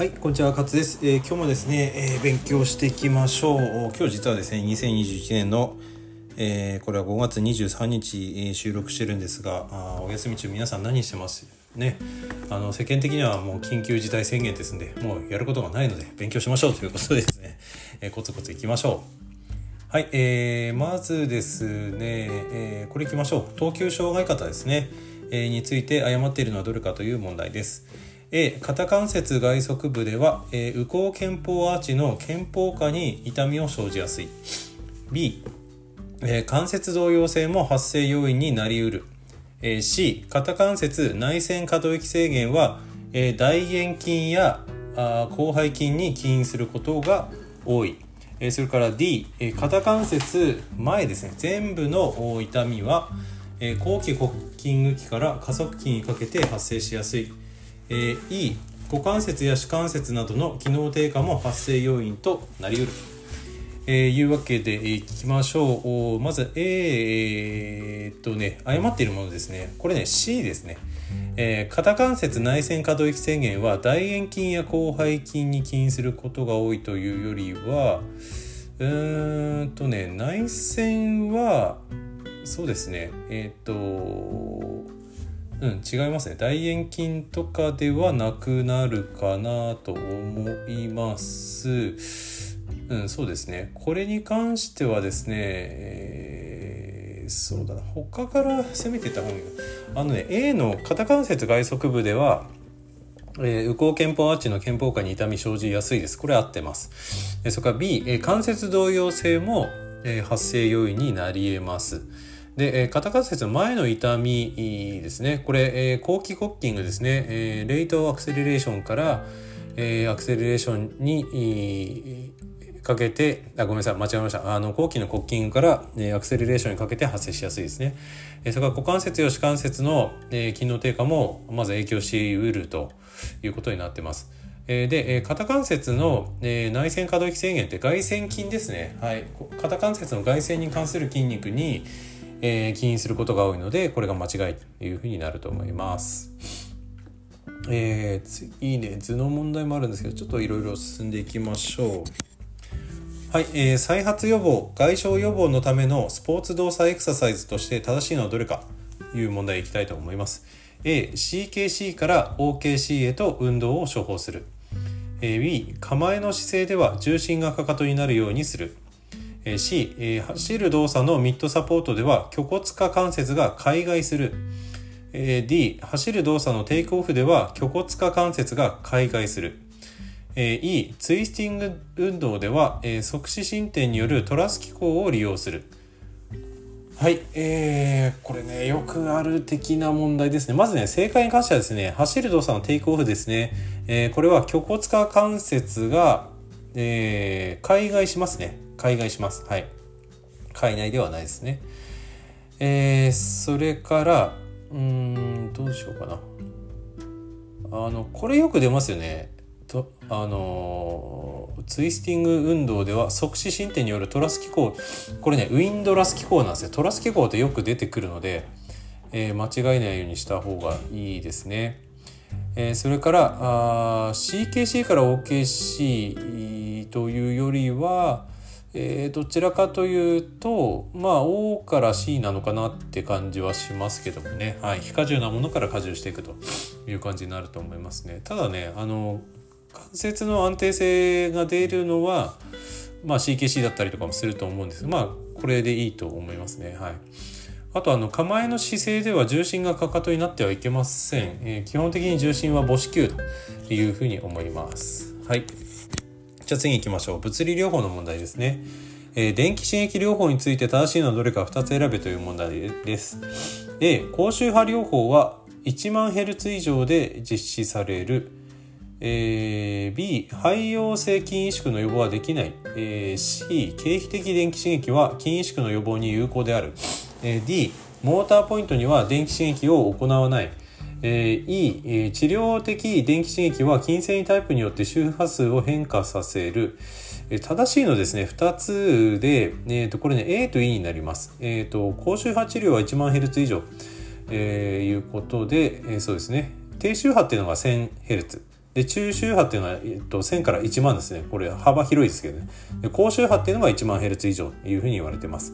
はい、こんにちは、勝です。えー今日もですね、えー勉強していきましょう。今日実はですね、2021年の、えーこれは5月23日、え収録してるんですが、あお休み中皆さん何してます？ね。あの世間的にはもう緊急事態宣言ですんで、もうやることがないので勉強しましょうということでですね、えーコツコツいきましょう。はい、えーまずですね、えーこれいきましょう。等級障害方ですね、えーについて誤っているのはどれかという問題です。A 肩関節外側部では、えー、右後肩方アーチの肩方下に痛みを生じやすい。B、えー関節動揺性も発生要因になりうる、えー C 肩関節内旋可動域制限は、えー大円筋やあ広背筋に起因することが多い、えそれから D、え肩関節前ですね。全部の痛みは、えー後期骨筋区期から加速筋にかけて発生しやすい。えー E 股関節や手関節などの機能低下も発生要因となりうる。えーいうわけで、えーいきましょう。まず A えーっとね誤っているものですね。これね C ですね、えー肩関節内旋可動域制限は大円筋や広背筋に起因することが多いというよりはうーんとね内旋はそうですね。えーっとうん、違いますね大円筋とかではなくなるかなと思いますうんそうですねこれに関してはですね、えーそうだな他から攻めてた方がいいあのね A の肩関節外側部ではえー右後肩方アーチの肩方下に痛み生じやすいです。これ合ってます。えそれから B、え関節動揺性も、え発生要因になり得ます。で、え肩関節の前の痛みですね。これ、え後期コッキングですね。えーレイトアクセレレーションから、えアクセレレーションに、えかけてあごめんなさい。間違えました。あの後期のコッキングから、えアクセレレーションにかけて発生しやすいですね、えそれから股関節や手関節の、えー機能低下もまず影響しうるということになってます。えーで、えー肩関節の、えー内旋可動域制限って外旋筋ですね、はい、肩関節の外旋に関する筋肉に、えー起因することが多いのでこれが間違いというふうになると思います。えー、次ね図の問題もあるんですけどちょっといろいろ進んでいきましょう。はい、えー再発予防外傷予防のためのスポーツ動作エクササイズとして正しいのはどれかという問題いきたいと思います。A、CKC から OKC へと運動を処方する。B、構えの姿勢では重心がかかとになるようにする。C、走る動作のミッドサポートでは虚骨下関節が開外する。D、走る動作のテイクオフでは虚骨下関節が開外する。E、ツイスティング運動では、えー側視伸展によるトラス機構を利用する。はい、えー、これね、よくある的な問題ですね。まずね、正解に関してはですね、走る動作のテイクオフですね。えーこれは虚骨下関節が、えー、海外しますね。海外します。はい。海内ではないですね。えー、それから、うーん、どうしようかな。あの、これよく出ますよね。とあのーツイスティング運動では側視伸展によるトラス機構これねウィンドラス機構なんですよトラス機構ってよく出てくるので、えー間違えないようにした方がいいですね、えーそれからあー CKC から OKC というよりは、えーどちらかというとまあ O から C なのかなって感じはしますけどもね、はい、非荷重なものから荷重していくという感じになると思いますね。ただねあの関節の安定性が出るのは、まあ、CKC だったりとかもすると思うんです。まあこれでいいと思いますね。はい。あとあの構えの姿勢では重心がかかとになってはいけません、えー基本的に重心は母子球というふうに思います。はい。じゃあ次行きましょう。物理療法の問題ですね。えー電気刺激療法について正しいのはどれか2つ選べという問題です。A 高周波療法は1万ヘルツ以上で実施される。えー B 肺陽性筋萎縮の予防はできない、えー C 経皮的電気刺激は筋萎縮の予防に有効である、えー D モーターポイントには電気刺激を行わない、えー E 治療的電気刺激は筋繊維タイプによって周波数を変化させる。正しいのですね2つで、えー、とこれね A と E になります、えー、と高周波治療は1万ヘルツ以上、えーいうことで、えーそうですね。低周波っていうのが 1000Hz でで中周波っていうのは、えっと、1000から1万ですね。これ幅広いですけどね。で高周波っていうのが1万ヘルツ以上というふうに言われてます。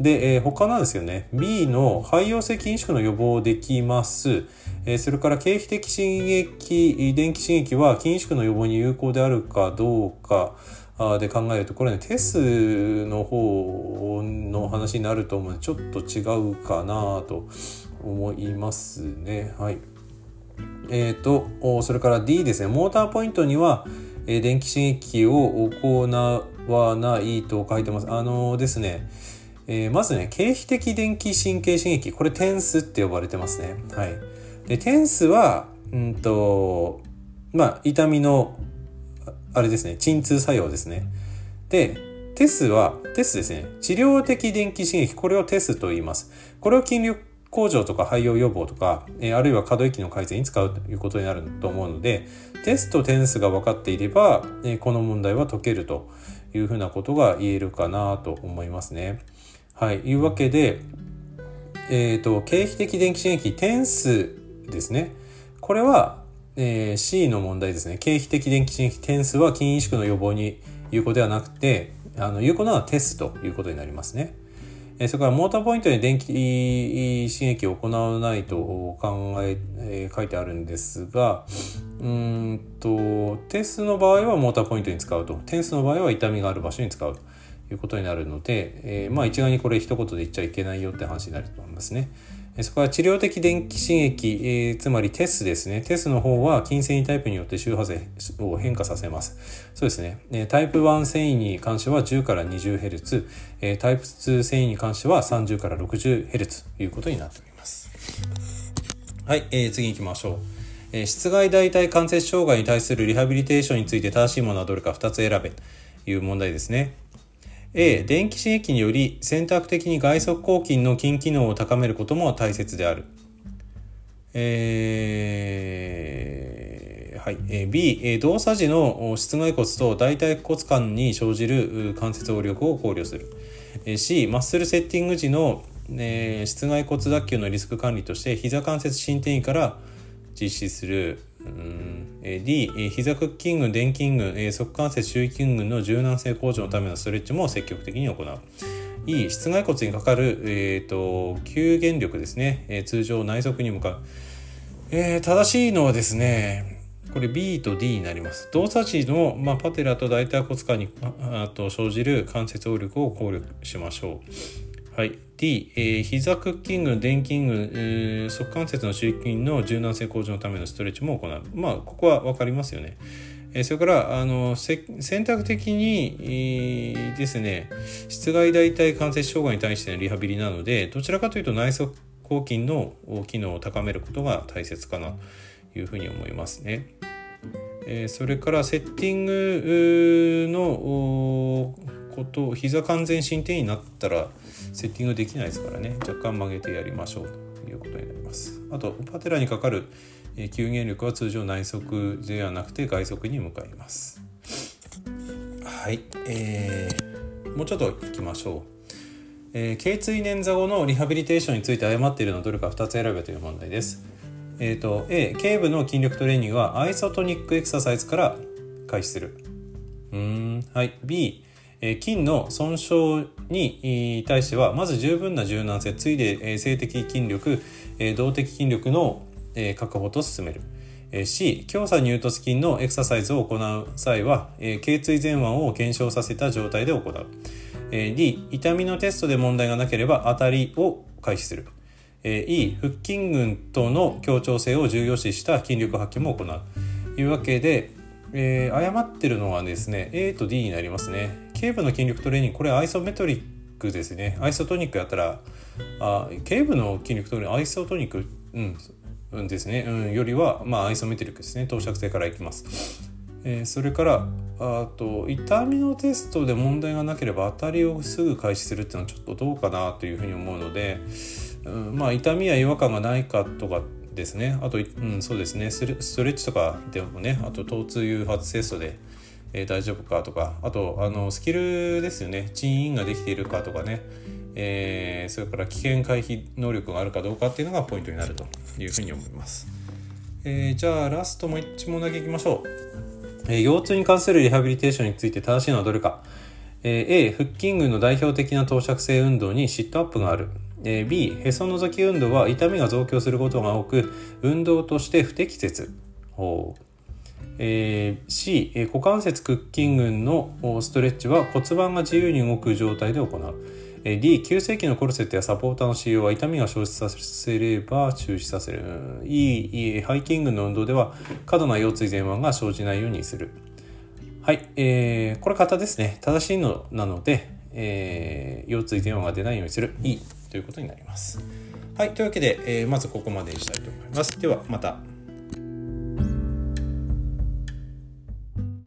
で、えー、他なんですけどね B の肺陽性筋縮の予防できます、えー、それから経皮的刺激電気刺激は筋縮の予防に有効であるかどうかで考えるとこれねテスの方の話になると思うのでちょっと違うかなと思いますね。はい。えっ、ー、とそれから D ですねモーターポイントには、電気刺激を行わないと書いてます。あのですね、えー、まずね経皮的電気神経刺激これテンスって呼ばれてますね。はい。でテンスはうんとまあ痛みのあれですね、鎮痛作用ですね。で、テスは、テスですね、治療的電気刺激、これをテスと言います。これを筋力向上とか肺葉予防とか、えあるいは可動域の改善に使うということになると思うので、テスとテンスが分かっていれば、えこの問題は解けるというふうなことが言えるかなと思いますね。はい。いうわけで、え、ー、と、経皮的電気刺激、テンスですね。これは、えー、C の問題ですね。経皮的電気刺激点数は筋萎縮の予防に有効ではなくて、あの有効なのはテスということになりますね。えそれからモーターポイントに電気刺激を行わないと考ええー、書いてあるんですがうんとテスの場合はモーターポイントに使うとテンスの場合は痛みがある場所に使うということになるので、えー、まあ一概にこれ一言で言っちゃいけないよって話になると思いますね。そこは治療的電気刺激、えー、つまりテスですね。テスの方は筋繊維タイプによって周波数を変化させます。そうですね。タイプ1繊維に関しては10から 20Hz、タイプ2繊維に関しては30から 60Hz ということになっております。はい、えー、次行きましょう。えー、室外代替関節障害に対するリハビリテーションについて正しいものはどれか2つ選べという問題ですね。A 電気刺激により選択的に外側抗筋の筋機能を高めることも大切である。えー、はい、B 動作時の室外骨と大腿骨間に生じる関節応力を考慮する。C マッスルセッティング時の、えー、室外骨脱臼のリスク管理として膝関節伸展位から実施する。うん D、膝クッキング、電筋群、側関節周囲筋群の柔軟性向上のためのストレッチも積極的に行う。E、室外骨にかかる、えーと、吸減力ですね、えー、通常内側に向かう。えー、正しいのはですね、これ B と D になります。動作時の、まあ、パテラと大腿骨間にあと生じる関節応力を考慮しましょう。はい。D、えー、膝クッキング、電筋群、えー、側関節の周囲筋の柔軟性向上のためのストレッチも行う。まあ、ここは分かりますよね。えー、それから、あの、選択的に、えー、ですね、室外大腿関節障害に対してのリハビリなので、どちらかというと内側抗筋の機能を高めることが大切かなというふうに思いますね。えー、それからセッティングのこと膝完全伸展になったらセッティングできないですからね。若干曲げてやりましょうということになります。あとパテラにかかる吸減力は通常内側ではなくて外側に向かいます。はい、えー、もうちょっといきましょう。えー、頸椎捻挫後のリハビリテーションについて誤っているのはどれか2つ選べという問題です。えっ、ー、と A 頸部の筋力トレーニングはアイソトニックエクササイズから開始する。うん。はい。B 筋の損傷に対してはまず十分な柔軟性ついで性的筋力動的筋力の確保と進める。C 強鎖乳突筋のエクササイズを行う際は頸椎前腕を減少させた状態で行う。D 痛みのテストで問題がなければ当たりを開始する。E 腹筋群との協調性を重要視した筋力発揮も行う。というわけで、えー、誤ってるのはですね A と D になりますね。頸部の筋力トレーニングこれアイソメトリックですね。アイソトニックやったらあ頸部の筋力トレーニングアイソトニック、うん、ですね、うん、よりは、まあ、アイソメトリックですね。等尺性からいきます、えー、それからあと痛みのテストで問題がなければ当たりをすぐ開始するっていうのはちょっとどうかなというふうに思うので、うん、まあ痛みや違和感がないかとかですね。あと、うん、そうですね。ストレッチとかでもねあと疼痛誘発テストでえー、大丈夫かとか。あとあのスキルですよね。チーンができているかとかね、えー、それから危険回避能力があるかどうかっていうのがポイントになるというふうに思います。えー、じゃあラストも1問だけいきましょう、え、腰痛に関するリハビリテーションについて正しいのはどれか、え、A 腹筋群の代表的な投射性運動にシットアップがある。B へそのぞき運動は痛みが増強することが多く運動として不適切。えー、C 股関節屈筋群のストレッチは骨盤が自由に動く状態で行う。え D 急性期のコルセットやサポーターの使用は痛みが生じさせれば中止させる E ハイキングの運動では過度な腰椎前腕が生じないようにする。はい、えー、これ型ですね。正しいのなので、えー、腰椎前腕が出ないようにする。E ということになります。はいというわけで、えー、まずここまでにしたいと思います。ではまた。